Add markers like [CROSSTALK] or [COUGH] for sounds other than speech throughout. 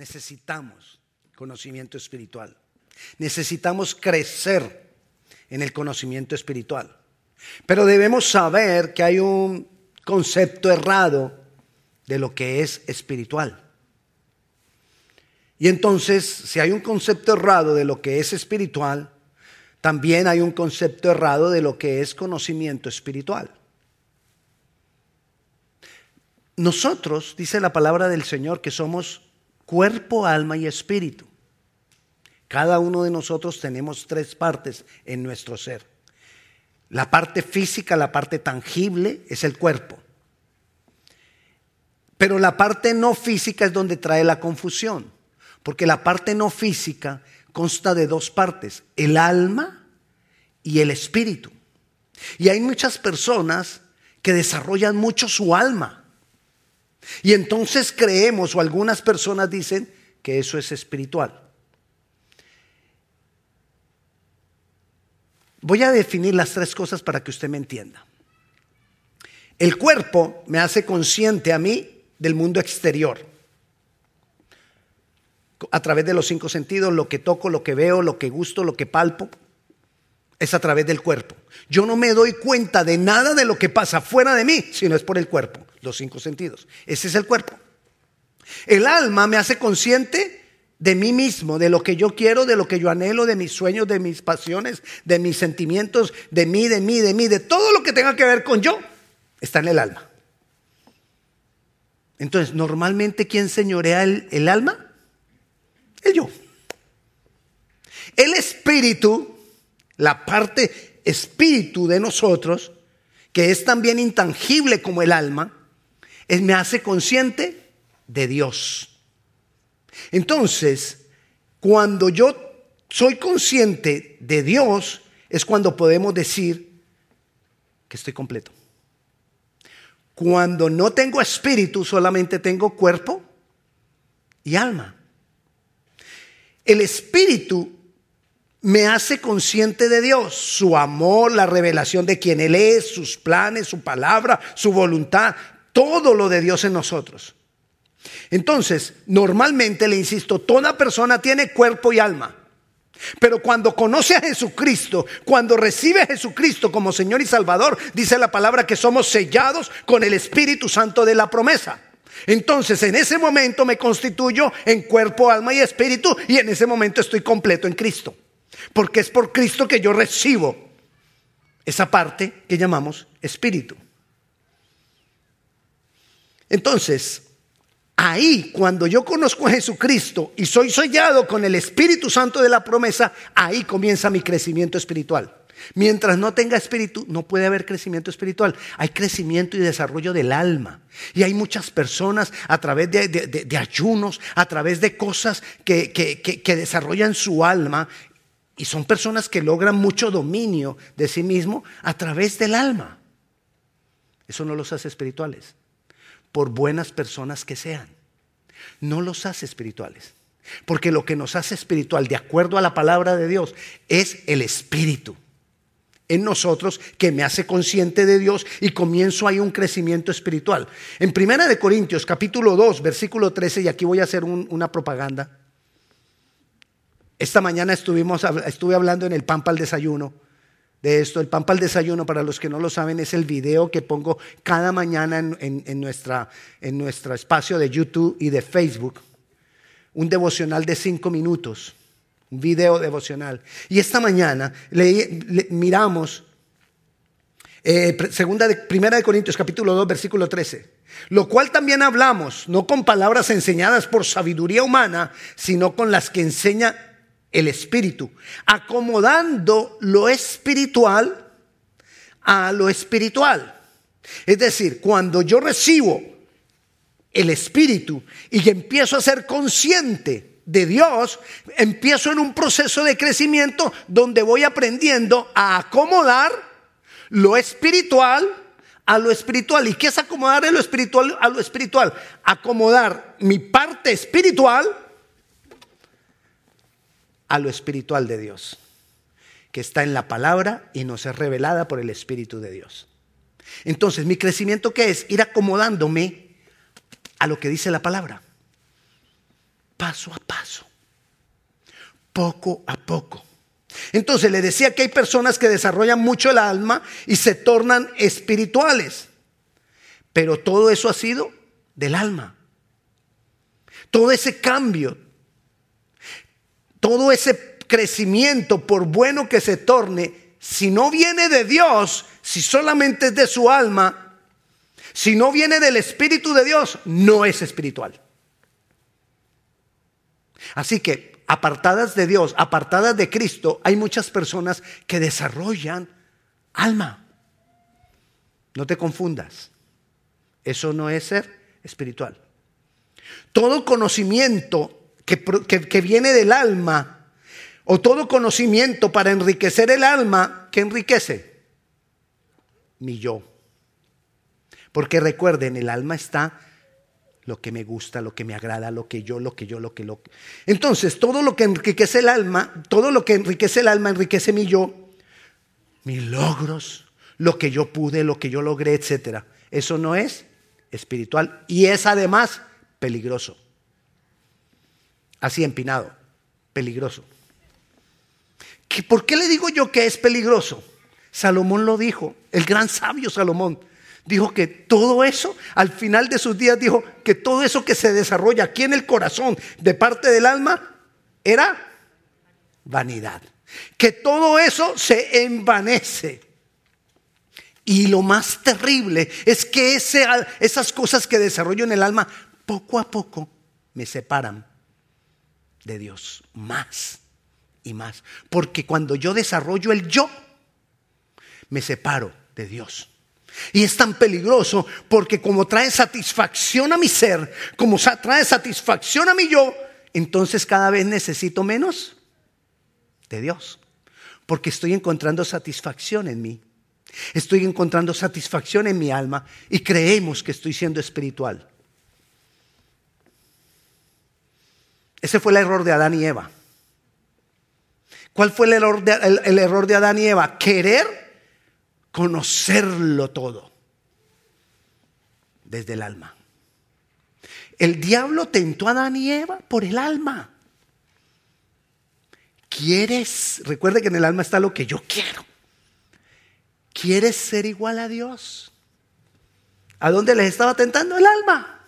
necesitamos conocimiento espiritual. Necesitamos crecer en el conocimiento espiritual. Pero debemos saber que hay un concepto errado de lo que es espiritual. Y entonces, si hay un concepto errado de lo que es espiritual, también hay un concepto errado de lo que es conocimiento espiritual. Nosotros, dice la palabra del Señor, que somos cuerpo, alma y espíritu. Cada uno de nosotros tenemos tres partes en nuestro ser. La parte física, la parte tangible, es el cuerpo. Pero la parte no física es donde trae la confusión. Porque la parte no física consta de dos partes, el alma y el espíritu. Y hay muchas personas que desarrollan mucho su alma. Y entonces creemos, o algunas personas dicen, que eso es espiritual. Voy a definir las tres cosas para que usted me entienda. El cuerpo me hace consciente a mí del mundo exterior a través de los cinco sentidos, lo que toco, lo que veo, lo que gusto, lo que palpo, es a través del cuerpo. Yo no me doy cuenta de nada de lo que pasa fuera de mí, sino es por el cuerpo, los cinco sentidos. Ese es el cuerpo. El alma me hace consciente de mí mismo, de lo que yo quiero, de lo que yo anhelo, de mis sueños, de mis pasiones, de mis sentimientos, de mí, de mí, de mí, de todo lo que tenga que ver con yo, está en el alma. Entonces, normalmente, ¿quién señorea el, el alma? El yo. El espíritu, la parte espíritu de nosotros, que es también intangible como el alma, es, me hace consciente de Dios. Entonces, cuando yo soy consciente de Dios, es cuando podemos decir que estoy completo. Cuando no tengo espíritu, solamente tengo cuerpo y alma. El Espíritu me hace consciente de Dios, su amor, la revelación de quién Él es, sus planes, su palabra, su voluntad, todo lo de Dios en nosotros. Entonces, normalmente le insisto, toda persona tiene cuerpo y alma. Pero cuando conoce a Jesucristo, cuando recibe a Jesucristo como Señor y Salvador, dice la palabra que somos sellados con el Espíritu Santo de la promesa. Entonces en ese momento me constituyo en cuerpo, alma y espíritu y en ese momento estoy completo en Cristo. Porque es por Cristo que yo recibo esa parte que llamamos espíritu. Entonces, ahí cuando yo conozco a Jesucristo y soy sellado con el Espíritu Santo de la promesa, ahí comienza mi crecimiento espiritual. Mientras no tenga espíritu, no puede haber crecimiento espiritual. Hay crecimiento y desarrollo del alma. Y hay muchas personas a través de, ayunos, a través de cosas que, que desarrollan su alma. Y son personas que logran mucho dominio de sí mismo a través del alma. Eso no los hace espirituales. Por buenas personas que sean. No los hace espirituales. Porque lo que nos hace espiritual, de acuerdo a la palabra de Dios, es el espíritu en nosotros que me hace consciente de Dios y comienzo ahí un crecimiento espiritual. En Primera de Corintios, capítulo 2, versículo 13, y aquí voy a hacer una propaganda. Esta mañana estuvimos, estuve hablando en el pan para el desayuno de esto. El pan para el desayuno, para los que no lo saben, es el video que pongo cada mañana en, nuestra, en nuestro espacio de YouTube y de Facebook. Un devocional de cinco minutos un video devocional. Y esta mañana le, miramos eh, segunda primera de Corintios capítulo 2 versículo 13. Lo cual también hablamos, no con palabras enseñadas por sabiduría humana, sino con las que enseña el Espíritu, acomodando lo espiritual a lo espiritual. Es decir, cuando yo recibo el Espíritu y empiezo a ser consciente de Dios, empiezo en un proceso de crecimiento donde voy aprendiendo a acomodar lo espiritual a lo espiritual. ¿Y qué es acomodar lo espiritual a lo espiritual? Acomodar mi parte espiritual a lo espiritual de Dios, que está en la palabra y nos es revelada por el Espíritu de Dios. Entonces, mi crecimiento qué es? Ir acomodándome a lo que dice la palabra. paso a paso, poco a poco. Entonces le decía que hay personas que desarrollan mucho el alma y se tornan espirituales, pero todo eso ha sido del alma. Todo ese cambio, todo ese crecimiento, por bueno que se torne, si no viene de Dios, si solamente es de su alma, si no viene del Espíritu de Dios, no es espiritual. Así que, apartadas de Dios, apartadas de Cristo, hay muchas personas que desarrollan alma. No te confundas. Eso no es ser espiritual. Todo conocimiento que, viene del alma o todo conocimiento para enriquecer el alma, ¿qué enriquece? Mi yo. Porque recuerden, el alma está lo que me gusta, lo que me agrada, lo que yo, lo que yo, lo que lo Entonces, todo lo que enriquece el alma, todo lo que enriquece el alma enriquece mi yo, mis logros, lo que yo pude, lo que yo logré, etcétera. Eso no es espiritual y es además peligroso. Así empinado, peligroso. ¿Por qué le digo yo que es peligroso? Salomón lo dijo, el gran sabio Salomón dijo que todo eso, al final de sus días dijo que todo eso que se desarrolla aquí en el corazón de parte del alma era vanidad. Que todo eso se envanece. Y lo más terrible es que esas cosas que desarrollo en el alma poco a poco me separan de Dios más y más. Porque cuando yo desarrollo el yo, me separo de Dios. Y es tan peligroso porque como trae satisfacción a mi ser, como trae satisfacción a mi yo, entonces cada vez necesito menos de Dios. Porque estoy encontrando satisfacción en mí. Estoy encontrando satisfacción en mi alma y creemos que estoy siendo espiritual. Ese fue el error de Adán y Eva. ¿Cuál fue el error de, Adán y Eva? Querer conocerlo todo desde el alma. El diablo tentó a Adán y Eva por el alma. ¿Quieres? Recuerde que en el alma está lo que yo quiero. ¿Quieres ser igual a Dios? ¿A dónde les estaba tentando el alma?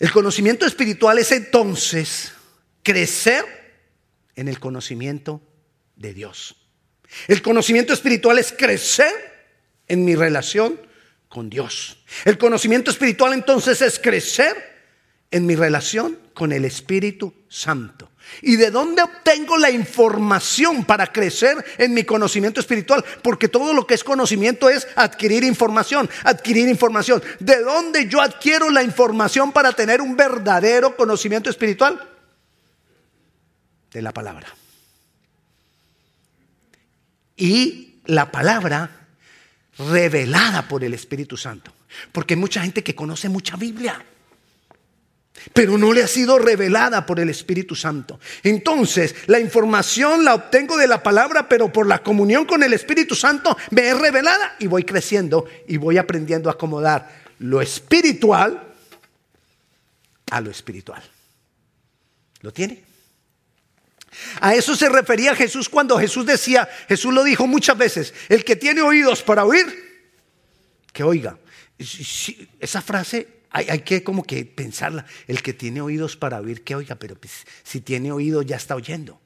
El conocimiento espiritual es entonces crecer en el conocimiento de Dios. El conocimiento espiritual es crecer en mi relación con Dios. El conocimiento espiritual entonces es crecer en mi relación con el Espíritu Santo. ¿Y de dónde obtengo la información para crecer en mi conocimiento espiritual? Porque todo lo que es conocimiento es adquirir información, adquirir información. ¿De dónde yo adquiero la información para tener un verdadero conocimiento espiritual? De la palabra y la palabra revelada por el Espíritu Santo. Porque hay mucha gente que conoce mucha Biblia, pero no le ha sido revelada por el Espíritu Santo. Entonces, la información la obtengo de la palabra, pero por la comunión con el Espíritu Santo me es revelada y voy creciendo y voy aprendiendo a acomodar lo espiritual a lo espiritual. ¿Lo tiene? A eso se refería Jesús cuando Jesús decía, Jesús lo dijo muchas veces, el que tiene oídos para oír, que oiga. Esa frase hay, que como que pensarla, el que tiene oídos para oír, que oiga, pero pues, si tiene oídos ya está oyendo.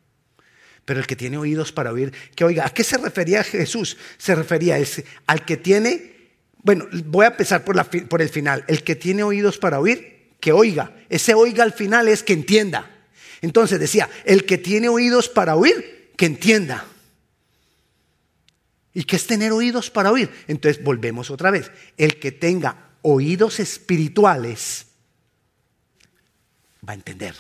Pero el que tiene oídos para oír, que oiga, ¿a qué se refería Jesús? Se refería al que tiene, bueno, voy a empezar por, por el final, el que tiene oídos para oír, que oiga. Ese oiga al final es que entienda. Entonces decía, el que tiene oídos para oír, que entienda. ¿Y qué es tener oídos para oír? Entonces volvemos otra vez. El que tenga oídos espirituales va a entender.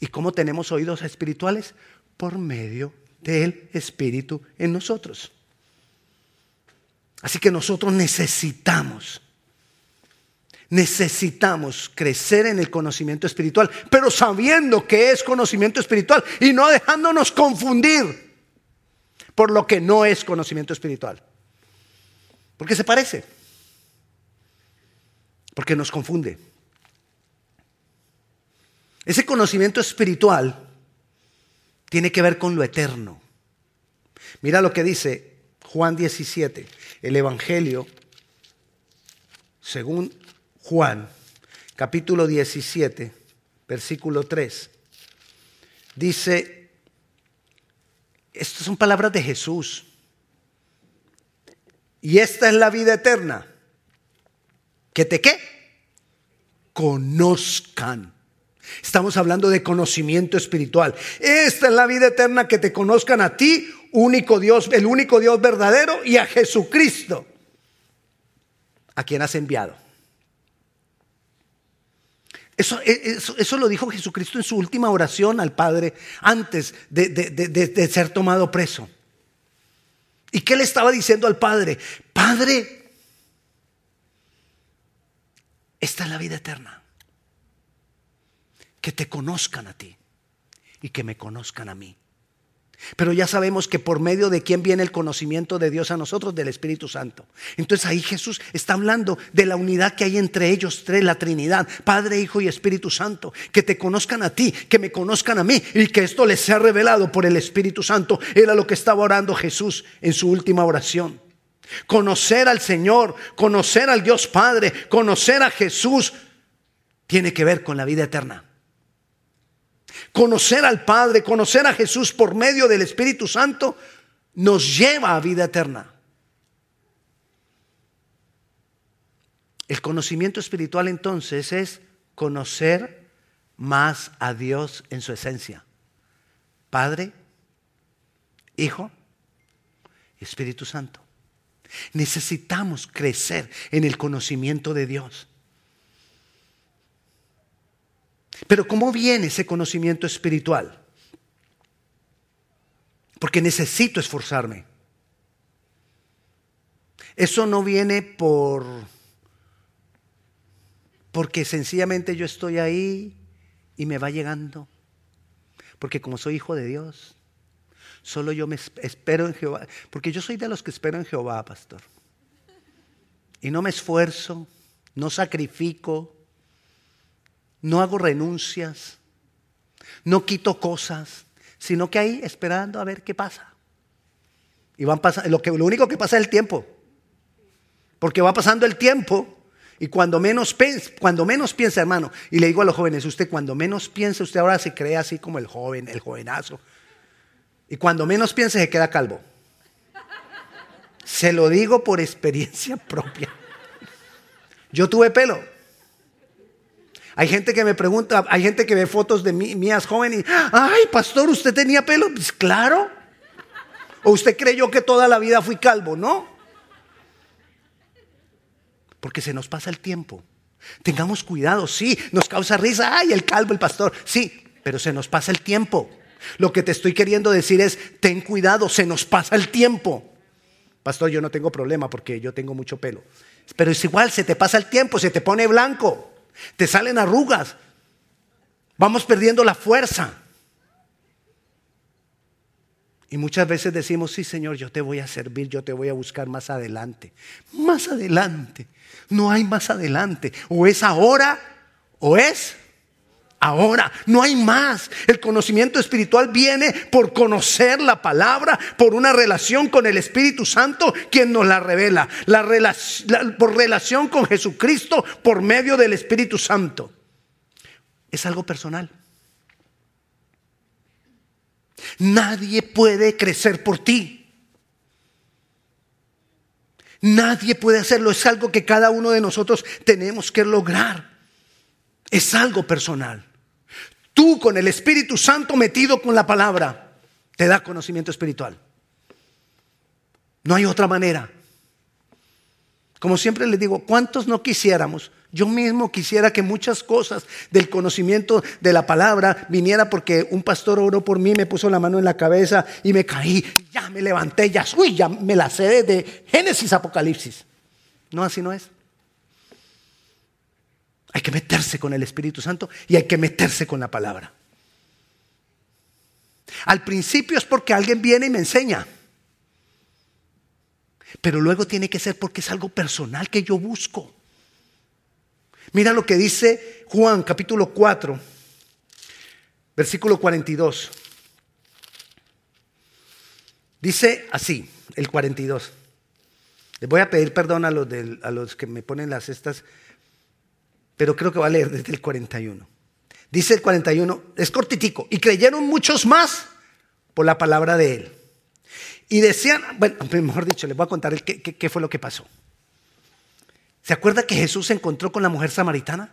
¿Y cómo tenemos oídos espirituales? Por medio del Espíritu en nosotros. Así que nosotros necesitamos Necesitamos crecer en el conocimiento espiritual, pero sabiendo que es conocimiento espiritual y no dejándonos confundir por lo que no es conocimiento espiritual. Porque se parece. Porque nos confunde. Ese conocimiento espiritual tiene que ver con lo eterno. Mira lo que dice Juan 17, el Evangelio según Juan, capítulo 17, versículo 3. Dice, estas son palabras de Jesús. Y esta es la vida eterna. ¿Que te qué? Conozcan. Estamos hablando de conocimiento espiritual. Esta es la vida eterna, que te conozcan a ti, único Dios, el único Dios verdadero, y a Jesucristo, a quien has enviado. Eso, eso, lo dijo Jesucristo en su última oración al Padre antes de, de ser tomado preso. ¿Y qué le estaba diciendo al Padre? Padre, esta es la vida eterna. Que te conozcan a ti y que me conozcan a mí. Pero ya sabemos que por medio de quién viene el conocimiento de Dios a nosotros, del Espíritu Santo. Entonces ahí Jesús está hablando de la unidad que hay entre ellos tres, la Trinidad, Padre, Hijo y Espíritu Santo. Que te conozcan a ti, que me conozcan a mí y que esto les sea revelado por el Espíritu Santo. Era lo que estaba orando Jesús en su última oración. Conocer al Señor, conocer al Dios Padre, conocer a Jesús, tiene que ver con la vida eterna. Conocer al Padre, conocer a Jesús por medio del Espíritu Santo, nos lleva a vida eterna. El conocimiento espiritual entonces es conocer más a Dios en su esencia. Padre, Hijo Espíritu Santo. Necesitamos crecer en el conocimiento de Dios. Pero ¿cómo viene ese conocimiento espiritual? Porque necesito esforzarme. Eso no viene por porque sencillamente yo estoy ahí y me va llegando. Porque como soy hijo de Dios, solo yo me espero en Jehová. Porque yo soy de los que espero en Jehová, pastor. Y no me esfuerzo, no sacrifico, no hago renuncias, no quito cosas, sino que ahí esperando a ver qué pasa. Y van pasando, lo, único que pasa es el tiempo. Porque va pasando el tiempo y cuando menos, cuando menos piensa, hermano, y le digo a los jóvenes, usted cuando menos piensa, usted ahora se cree así como el joven, el jovenazo. Y cuando menos piensa, se queda calvo. Se lo digo por experiencia [LAUGHS] propia. Yo tuve pelo. Hay gente que me pregunta, hay gente que ve fotos de mí, mías jóvenes y, ay, pastor, ¿usted tenía pelo? Pues claro. ¿O usted creyó que toda la vida fui calvo? No. Porque se nos pasa el tiempo. Tengamos cuidado, sí, nos causa risa, ay, el calvo, el pastor, sí, pero se nos pasa el tiempo. Lo que te estoy queriendo decir es, ten cuidado, se nos pasa el tiempo. Pastor, yo no tengo problema porque yo tengo mucho pelo. Pero es igual, se te pasa el tiempo, se te pone blanco te salen arrugas, vamos perdiendo la fuerza. Y muchas veces decimos, sí Señor, yo te voy a servir, yo te voy a buscar más adelante. Más adelante. No hay más adelante. O es ahora o es ahora. No hay más. El conocimiento espiritual viene por conocer la palabra, por una relación con el Espíritu Santo, quien nos la revela. La, por relación con Jesucristo por medio del Espíritu Santo. Es algo personal. Nadie puede crecer por ti. Nadie puede hacerlo. Es algo que cada uno de nosotros tenemos que lograr. Es algo personal. Tú con el Espíritu Santo metido con la palabra, te da conocimiento espiritual. No hay otra manera. Como siempre les digo, ¿cuántos no quisiéramos? Yo mismo quisiera que muchas cosas del conocimiento de la palabra viniera porque un pastor oró por mí, me puso la mano en la cabeza y me caí, ya me levanté, ya, uy, ya me la sé de Génesis Apocalipsis. No, así no es. Hay que meterse con el Espíritu Santo y hay que meterse con la palabra. Al principio es porque alguien viene y me enseña. Pero luego tiene que ser porque es algo personal que yo busco. Mira lo que dice Juan capítulo 4, versículo 42. Dice así, el 42. Les voy a pedir perdón a los, a los que me ponen las estas, pero creo que va a leer desde el 41. Dice el 41, es cortitico, y creyeron muchos más por la palabra de él. Y decían, bueno, [LAUGHS] mejor dicho, les voy a contar qué, qué fue lo que pasó. ¿Se acuerda que Jesús se encontró con la mujer samaritana?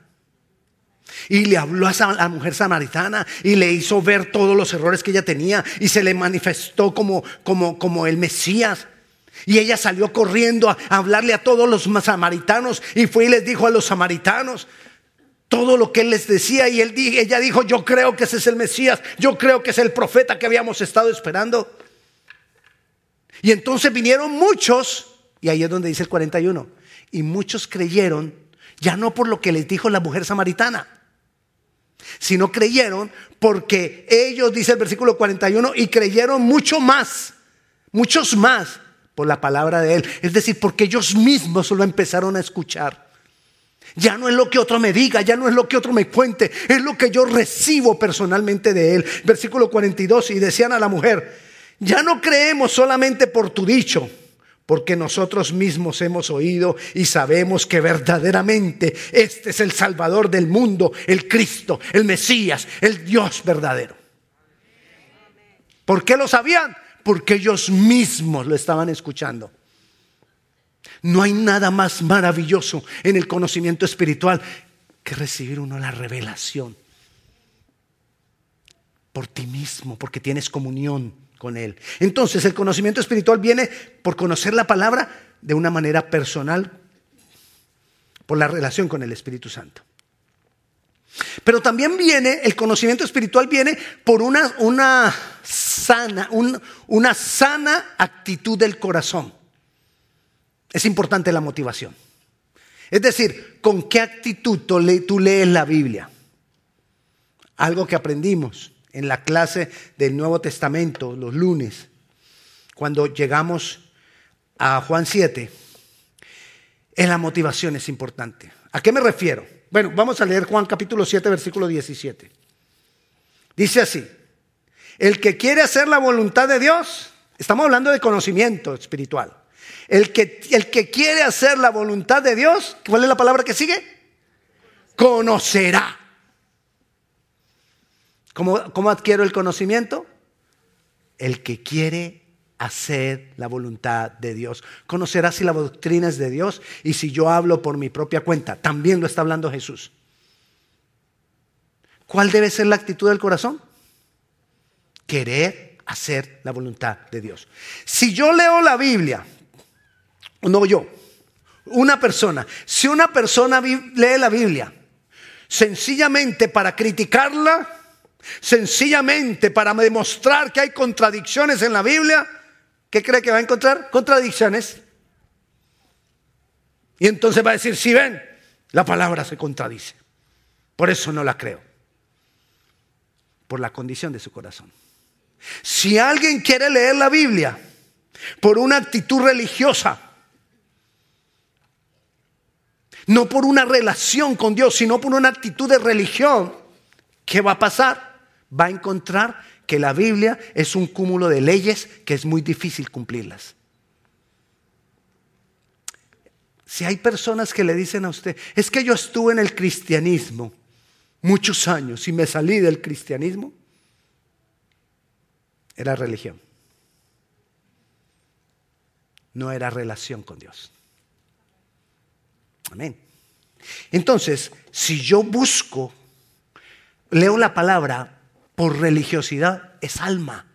Y le habló a la mujer samaritana y le hizo ver todos los errores que ella tenía y se le manifestó como, como, como el Mesías. Y ella salió corriendo a hablarle a todos los samaritanos y fue y les dijo a los samaritanos todo lo que él les decía y él, ella dijo, yo creo que ese es el Mesías, yo creo que es el profeta que habíamos estado esperando. Y entonces vinieron muchos, y ahí es donde dice el 41, y muchos creyeron ya no por lo que les dijo la mujer samaritana, sino creyeron porque ellos, dice el versículo 41, y creyeron mucho más, muchos más por la palabra de Él. Es decir, porque ellos mismos lo empezaron a escuchar. Ya no es lo que otro me diga, ya no es lo que otro me cuente, es lo que yo recibo personalmente de Él. Versículo 42, y decían a la mujer, ya no creemos solamente por tu dicho porque nosotros mismos hemos oído y sabemos que verdaderamente este es el Salvador del mundo, el Cristo, el Mesías, el Dios verdadero. ¿Por qué lo sabían? Porque ellos mismos lo estaban escuchando. No hay nada más maravilloso en el conocimiento espiritual que recibir uno la revelación por ti mismo, porque tienes comunión con Él. Entonces el conocimiento espiritual viene por conocer la palabra de una manera personal, por la relación con el Espíritu Santo. Pero también viene, el conocimiento espiritual viene por una, una sana, una sana actitud del corazón. Es importante la motivación. Es decir, ¿con qué actitud tú lees la Biblia? Algo que aprendimos en la clase del Nuevo Testamento los lunes, cuando llegamos a Juan 7, en la motivación es importante. ¿A qué me refiero? Bueno, vamos a leer Juan capítulo 7, versículo 17. Dice así, el que quiere hacer la voluntad de Dios, estamos hablando de conocimiento espiritual, el que, el que quiere hacer la voluntad de Dios, ¿cuál es la palabra que sigue? Conocerá ¿Cómo, adquiero el conocimiento? El que quiere hacer la voluntad de Dios. Conocerá si la doctrina es de Dios y si yo hablo por mi propia cuenta. También lo está hablando Jesús. ¿Cuál debe ser la actitud del corazón? Querer hacer la voluntad de Dios. Si yo leo la Biblia, no yo, una persona, si una persona lee la Biblia sencillamente para criticarla, Sencillamente para demostrar que hay contradicciones en la Biblia, ¿qué cree que va a encontrar? Contradicciones. Y entonces va a decir, si ven, la palabra se contradice. Por eso no la creo. Por la condición de su corazón. Si alguien quiere leer la Biblia por una actitud religiosa, no por una relación con Dios, sino por una actitud de religión, ¿qué va a pasar? va a encontrar que la Biblia es un cúmulo de leyes que es muy difícil cumplirlas. Si hay personas que le dicen a usted, es que yo estuve en el cristianismo muchos años y me salí del cristianismo, era religión. No era relación con Dios. Amén. Entonces, si yo busco, leo la palabra por religiosidad es alma.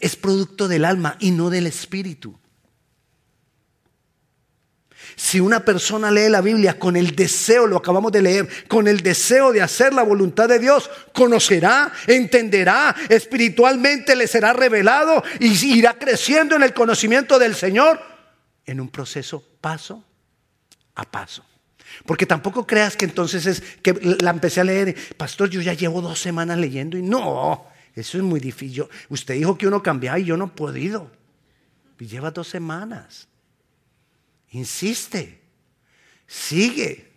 Es producto del alma y no del espíritu. Si una persona lee la Biblia con el deseo, lo acabamos de leer, con el deseo de hacer la voluntad de Dios, conocerá, entenderá, espiritualmente le será revelado y irá creciendo en el conocimiento del Señor en un proceso paso a paso. Porque tampoco creas que entonces es que la empecé a leer, pastor, yo ya llevo dos semanas leyendo y no, eso es muy difícil. usted dijo que uno cambiaba y yo no he podido. Lleva dos semanas. Insiste, sigue.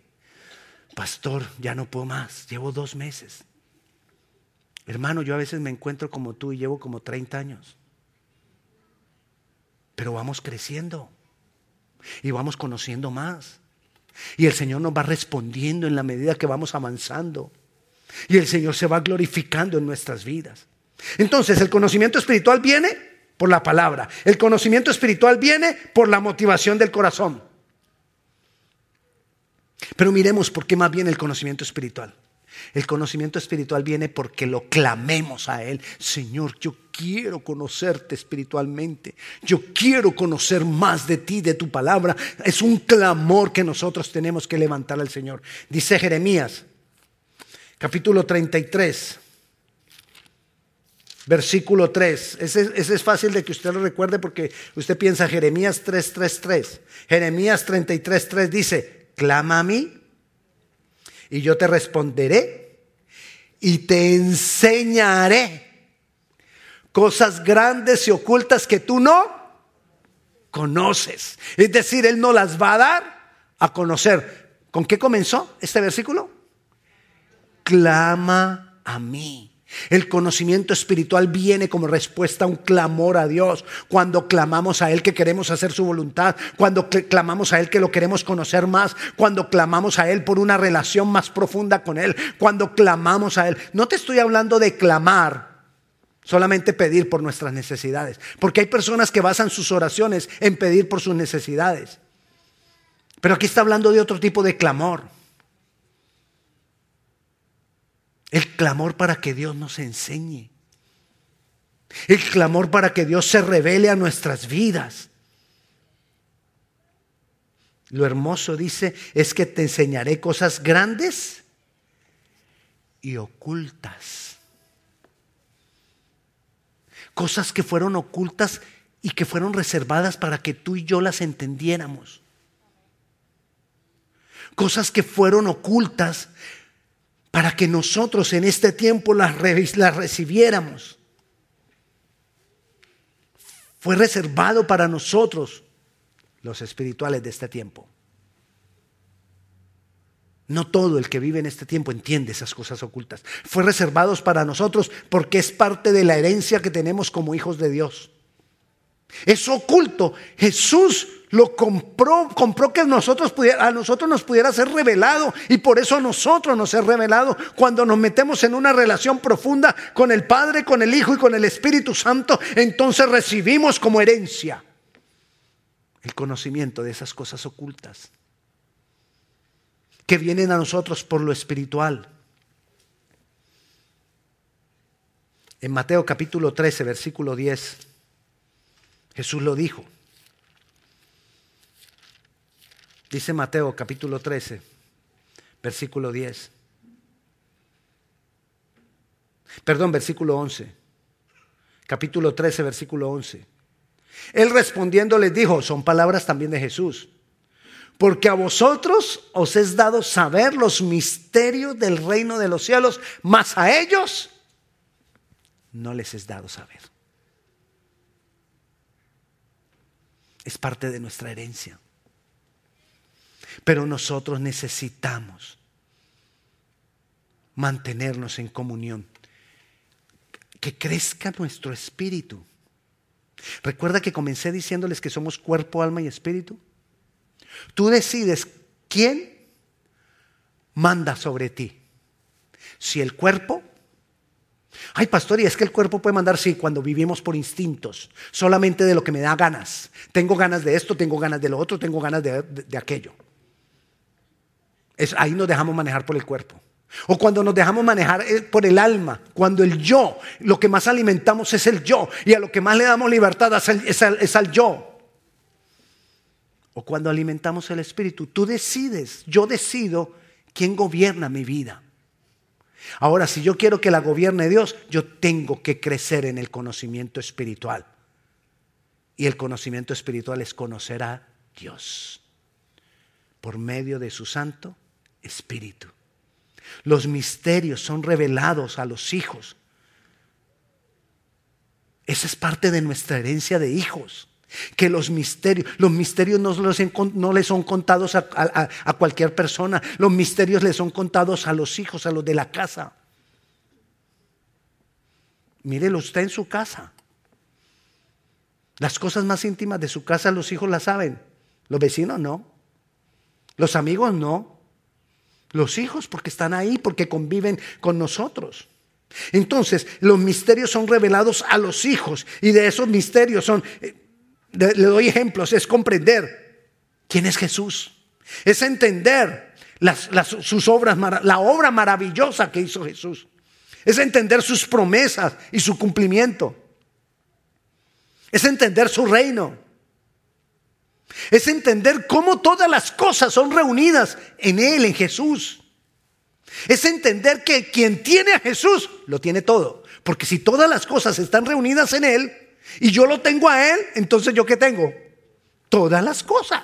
pastor, ya no puedo más, llevo dos meses. Hermano, yo a veces me encuentro como tú y llevo como 30 años. Pero vamos creciendo y vamos conociendo más. Y el Señor nos va respondiendo en la medida que vamos avanzando. Y el Señor se va glorificando en nuestras vidas. Entonces, el conocimiento espiritual viene por la palabra. El conocimiento espiritual viene por la motivación del corazón. Pero miremos por qué más viene el conocimiento espiritual. El conocimiento espiritual viene porque lo clamemos a Él. Señor, yo quiero conocerte espiritualmente. Yo quiero conocer más de ti, de tu palabra. Es un clamor que nosotros tenemos que levantar al Señor. Dice Jeremías, capítulo 33, versículo 3. Ese, ese, es fácil de que usted lo recuerde porque usted piensa Jeremías 3:33. Jeremías 33:3 dice, clama a mí y yo te responderé y te enseñaré cosas grandes y ocultas que tú no conoces. Es decir, Él no las va a dar a conocer. ¿Con qué comenzó este versículo? Clama a mí. El conocimiento espiritual viene como respuesta a un clamor a Dios. Cuando clamamos a Él que queremos hacer su voluntad, cuando clamamos a Él que lo queremos conocer más, cuando clamamos a Él por una relación más profunda con Él, cuando clamamos a Él. No te estoy hablando de clamar, solamente pedir por nuestras necesidades, porque hay personas que basan sus oraciones en pedir por sus necesidades. Pero aquí está hablando de otro tipo de clamor. El clamor para que Dios nos enseñe. El clamor para que Dios se revele a nuestras vidas. Lo hermoso dice es que te enseñaré cosas grandes y ocultas. Cosas que fueron ocultas y que fueron reservadas para que tú y yo las entendiéramos. Cosas que fueron ocultas para que nosotros en este tiempo las, recibiéramos. Fue reservado para nosotros, los espirituales de este tiempo. No todo el que vive en este tiempo entiende esas cosas ocultas. Fue reservado para nosotros porque es parte de la herencia que tenemos como hijos de Dios. Es oculto. Jesús lo compró, compró que nosotros a nosotros nos pudiera ser revelado y por eso a nosotros nos es revelado cuando nos metemos en una relación profunda con el Padre, con el Hijo y con el Espíritu Santo, entonces recibimos como herencia el conocimiento de esas cosas ocultas que vienen a nosotros por lo espiritual. En Mateo capítulo 13, versículo 10, Jesús lo dijo. Dice Mateo capítulo 13, versículo 10. Perdón, versículo 11. Capítulo 13, versículo 11. Él respondiendo les dijo, son palabras también de Jesús, porque a vosotros os es dado saber los misterios del reino de los cielos, mas a ellos no les es dado saber. Es parte de nuestra herencia. Pero nosotros necesitamos mantenernos en comunión. Que crezca nuestro espíritu. Recuerda que comencé diciéndoles que somos cuerpo, alma y espíritu. Tú decides quién manda sobre ti. Si el cuerpo Ay, pastor, y es que el cuerpo puede mandar, sí, cuando vivimos por instintos, solamente de lo que me da ganas. Tengo ganas de esto, tengo ganas de lo otro, tengo ganas de, de aquello ahí nos dejamos manejar por el cuerpo. O cuando nos dejamos manejar eh, por el alma, cuando el yo, lo que más alimentamos es el yo, y a lo que más le damos libertad es al, yo. O cuando alimentamos el espíritu, tú decides, yo decido quién gobierna mi vida. Ahora, si yo quiero que la gobierne Dios, yo tengo que crecer en el conocimiento espiritual. Y el conocimiento espiritual es conocer a Dios por medio de su santo espíritu. Los misterios son revelados a los hijos. Esa es parte de nuestra herencia de hijos. Que los misterios, los misterios no, les son contados a, a cualquier persona, los misterios les son contados a los hijos, a los de la casa. Mírelo usted en su casa. Las cosas más íntimas de su casa los hijos las saben, los vecinos no, los amigos no, los hijos porque están ahí, porque conviven con nosotros. Entonces, los misterios son revelados a los hijos y de esos misterios son, le doy ejemplos, es comprender quién es Jesús, es entender sus obras, la obra maravillosa que hizo Jesús, es entender sus promesas y su cumplimiento, es entender su reino, es entender cómo todas las cosas son reunidas en Él, en Jesús. Es entender que quien tiene a Jesús lo tiene todo. Porque si todas las cosas están reunidas en Él y yo lo tengo a Él, entonces yo qué tengo? Todas las cosas.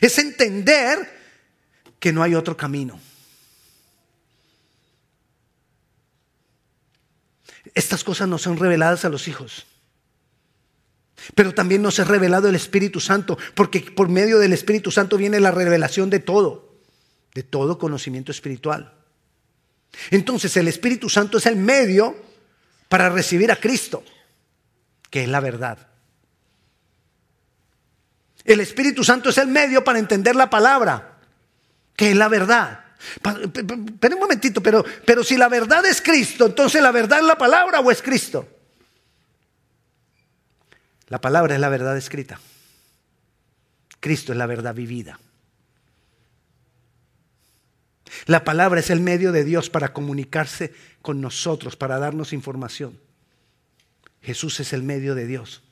Es entender que no hay otro camino. Estas cosas no son reveladas a los hijos. Pero también nos es revelado el Espíritu Santo, porque por medio del Espíritu Santo viene la revelación de todo de todo conocimiento espiritual. Entonces el Espíritu Santo es el medio para recibir a Cristo, que es la verdad. El Espíritu Santo es el medio para entender la palabra, que es la verdad. Espera un momentito, pero, pero si la verdad es Cristo, entonces la verdad es la palabra o es Cristo. La palabra es la verdad escrita. Cristo es la verdad vivida. La palabra es el medio de Dios para comunicarse con nosotros, para darnos información. Jesús es el medio de Dios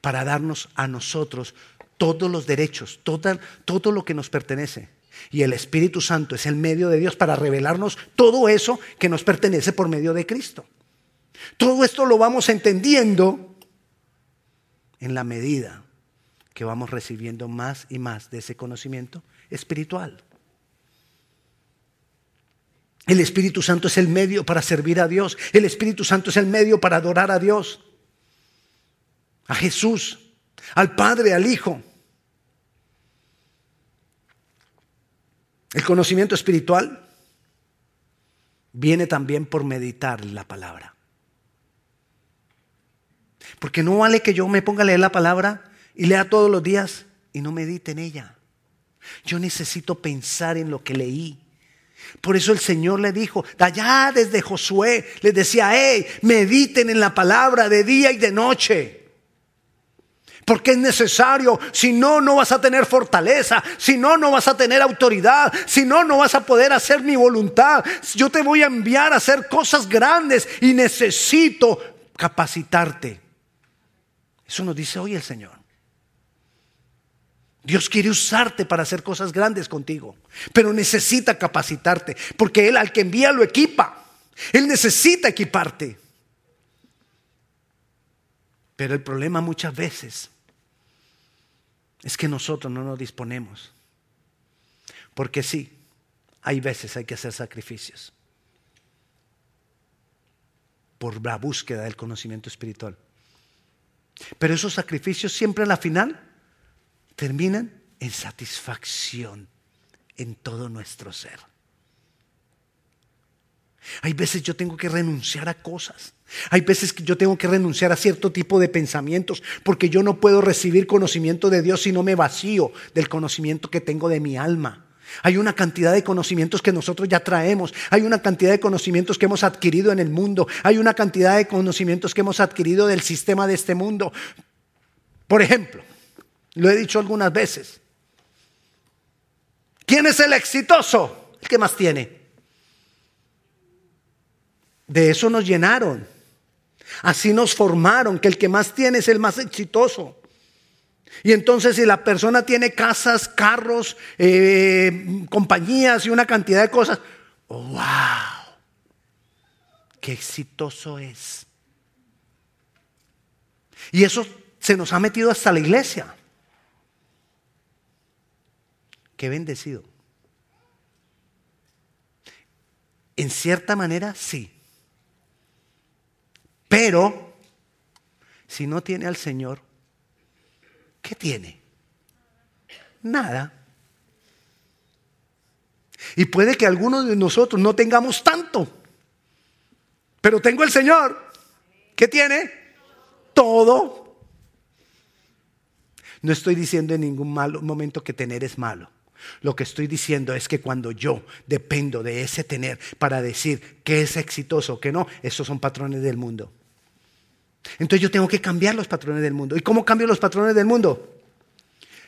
para darnos a nosotros todos los derechos, todo, todo lo que nos pertenece. Y el Espíritu Santo es el medio de Dios para revelarnos todo eso que nos pertenece por medio de Cristo. Todo esto lo vamos entendiendo en la medida que vamos recibiendo más y más de ese conocimiento espiritual. El Espíritu Santo es el medio para servir a Dios. El Espíritu Santo es el medio para adorar a Dios, a Jesús, al Padre, al Hijo. El conocimiento espiritual viene también por meditar la palabra. Porque no vale que yo me ponga a leer la palabra y lea todos los días y no medite en ella. Yo necesito pensar en lo que leí. Por eso el Señor le dijo, allá desde Josué, les decía, hey, mediten en la palabra de día y de noche. Porque es necesario, si no, no vas a tener fortaleza, si no, no vas a tener autoridad, si no, no vas a poder hacer mi voluntad. Yo te voy a enviar a hacer cosas grandes y necesito capacitarte. Eso nos dice hoy el Señor. Dios quiere usarte para hacer cosas grandes contigo, pero necesita capacitarte, porque Él al que envía lo equipa. Él necesita equiparte. Pero el problema muchas veces es que nosotros no nos disponemos. Porque sí, hay veces hay que hacer sacrificios por la búsqueda del conocimiento espiritual. Pero esos sacrificios siempre a la final terminan en satisfacción en todo nuestro ser. Hay veces yo tengo que renunciar a cosas. Hay veces que yo tengo que renunciar a cierto tipo de pensamientos porque yo no puedo recibir conocimiento de Dios si no me vacío del conocimiento que tengo de mi alma. Hay una cantidad de conocimientos que nosotros ya traemos. Hay una cantidad de conocimientos que hemos adquirido en el mundo. Hay una cantidad de conocimientos que hemos adquirido del sistema de este mundo. Por ejemplo, lo he dicho algunas veces. ¿Quién es el exitoso? El que más tiene. De eso nos llenaron. Así nos formaron, que el que más tiene es el más exitoso. Y entonces si la persona tiene casas, carros, eh, compañías y una cantidad de cosas, wow, qué exitoso es. Y eso se nos ha metido hasta la iglesia. Qué bendecido. En cierta manera, sí. Pero, si no tiene al Señor, ¿qué tiene? Nada. Y puede que algunos de nosotros no tengamos tanto, pero tengo el Señor. ¿Qué tiene? Todo. No estoy diciendo en ningún momento que tener es malo. Lo que estoy diciendo es que cuando yo dependo de ese tener para decir que es exitoso o que no, esos son patrones del mundo. Entonces yo tengo que cambiar los patrones del mundo. ¿Y cómo cambio los patrones del mundo?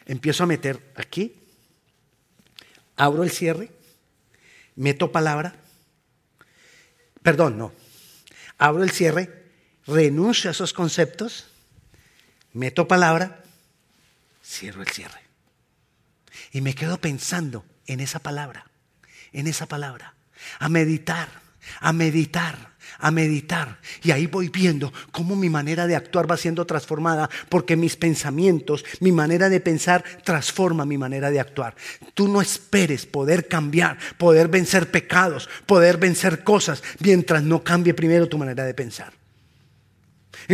Empiezo a meter aquí, abro el cierre, meto palabra, perdón, no, abro el cierre, renuncio a esos conceptos, meto palabra, cierro el cierre. Y me quedo pensando en esa palabra, en esa palabra, a meditar, a meditar, a meditar. Y ahí voy viendo cómo mi manera de actuar va siendo transformada, porque mis pensamientos, mi manera de pensar transforma mi manera de actuar. Tú no esperes poder cambiar, poder vencer pecados, poder vencer cosas, mientras no cambie primero tu manera de pensar.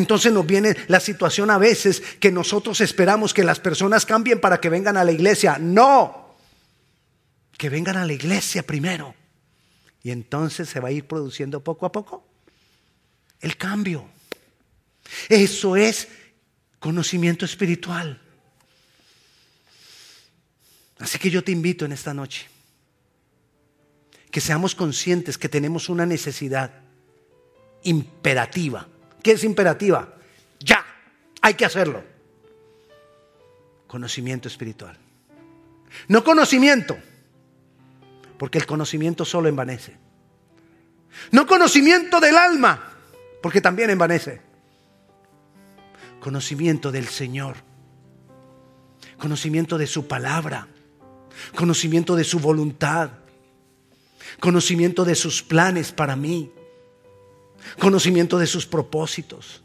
Entonces nos viene la situación a veces que nosotros esperamos que las personas cambien para que vengan a la iglesia. No, que vengan a la iglesia primero. Y entonces se va a ir produciendo poco a poco el cambio. Eso es conocimiento espiritual. Así que yo te invito en esta noche que seamos conscientes que tenemos una necesidad imperativa ¿Qué es imperativa? Ya, hay que hacerlo. Conocimiento espiritual. No conocimiento, porque el conocimiento solo envanece. No conocimiento del alma, porque también envanece. Conocimiento del Señor. Conocimiento de su palabra. Conocimiento de su voluntad. Conocimiento de sus planes para mí conocimiento de sus propósitos,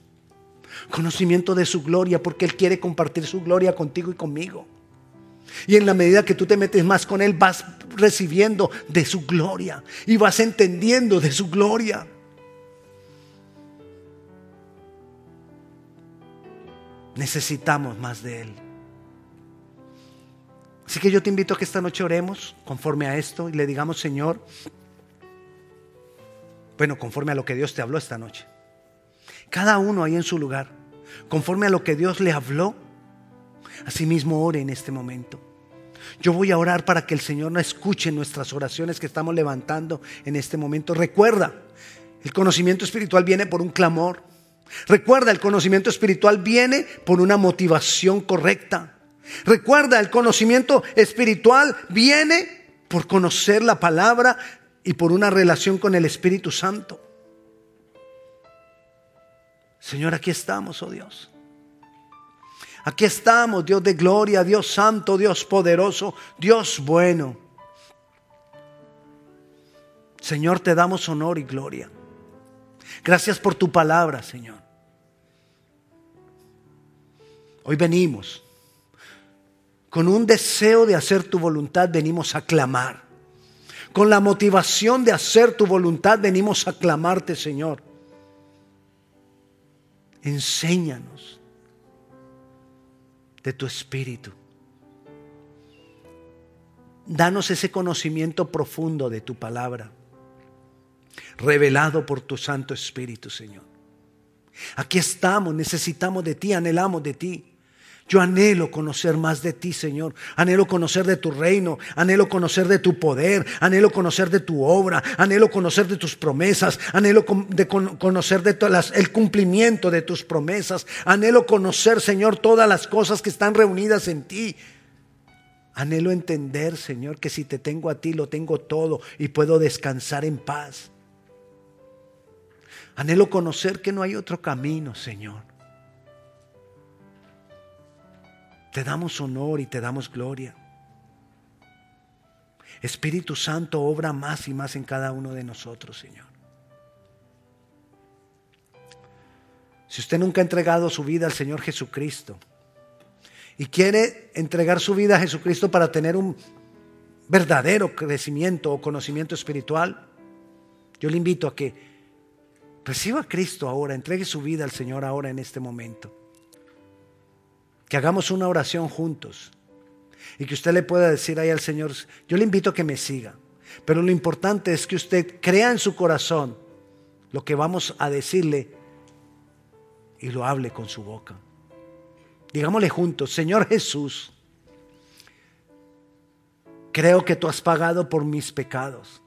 conocimiento de su gloria, porque Él quiere compartir su gloria contigo y conmigo. Y en la medida que tú te metes más con Él, vas recibiendo de su gloria y vas entendiendo de su gloria. Necesitamos más de Él. Así que yo te invito a que esta noche oremos conforme a esto y le digamos, Señor, bueno, conforme a lo que Dios te habló esta noche. Cada uno ahí en su lugar, conforme a lo que Dios le habló, asimismo ore en este momento. Yo voy a orar para que el Señor no escuche nuestras oraciones que estamos levantando en este momento. Recuerda, el conocimiento espiritual viene por un clamor. Recuerda, el conocimiento espiritual viene por una motivación correcta. Recuerda, el conocimiento espiritual viene por conocer la palabra y por una relación con el Espíritu Santo. Señor, aquí estamos, oh Dios. Aquí estamos, Dios de gloria, Dios santo, Dios poderoso, Dios bueno. Señor, te damos honor y gloria. Gracias por tu palabra, Señor. Hoy venimos con un deseo de hacer tu voluntad, venimos a clamar. Con la motivación de hacer tu voluntad venimos a clamarte, Señor. Enséñanos de tu espíritu. Danos ese conocimiento profundo de tu palabra, revelado por tu Santo Espíritu, Señor. Aquí estamos, necesitamos de ti, anhelamos de ti. Yo anhelo conocer más de ti, Señor. Anhelo conocer de tu reino. Anhelo conocer de tu poder. Anhelo conocer de tu obra. Anhelo conocer de tus promesas. Anhelo de conocer de el cumplimiento de tus promesas. Anhelo conocer, Señor, todas las cosas que están reunidas en ti. Anhelo entender, Señor, que si te tengo a ti, lo tengo todo y puedo descansar en paz. Anhelo conocer que no hay otro camino, Señor. Te damos honor y te damos gloria. Espíritu Santo, obra más y más en cada uno de nosotros, Señor. Si usted nunca ha entregado su vida al Señor Jesucristo y quiere entregar su vida a Jesucristo para tener un verdadero crecimiento o conocimiento espiritual, yo le invito a que reciba a Cristo ahora, entregue su vida al Señor ahora en este momento que hagamos una oración juntos y que usted le pueda decir ahí al Señor, yo le invito a que me siga, pero lo importante es que usted crea en su corazón lo que vamos a decirle y lo hable con su boca. Digámosle juntos, Señor Jesús, creo que tú has pagado por mis pecados.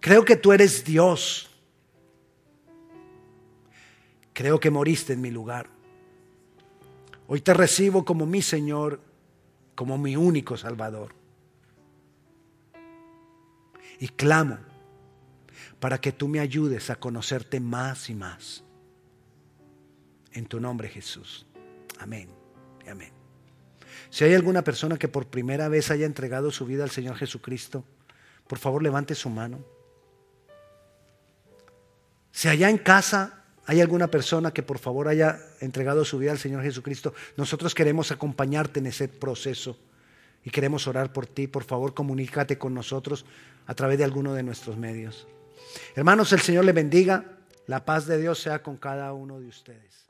Creo que tú eres Dios. Creo que moriste en mi lugar. Hoy te recibo como mi Señor, como mi único Salvador. Y clamo para que tú me ayudes a conocerte más y más. En tu nombre Jesús. Amén. Amén. Si hay alguna persona que por primera vez haya entregado su vida al Señor Jesucristo, por favor levante su mano. Si allá en casa hay alguna persona que por favor haya entregado su vida al Señor Jesucristo, nosotros queremos acompañarte en ese proceso y queremos orar por ti. Por favor, comunícate con nosotros a través de alguno de nuestros medios. Hermanos, el Señor le bendiga. La paz de Dios sea con cada uno de ustedes.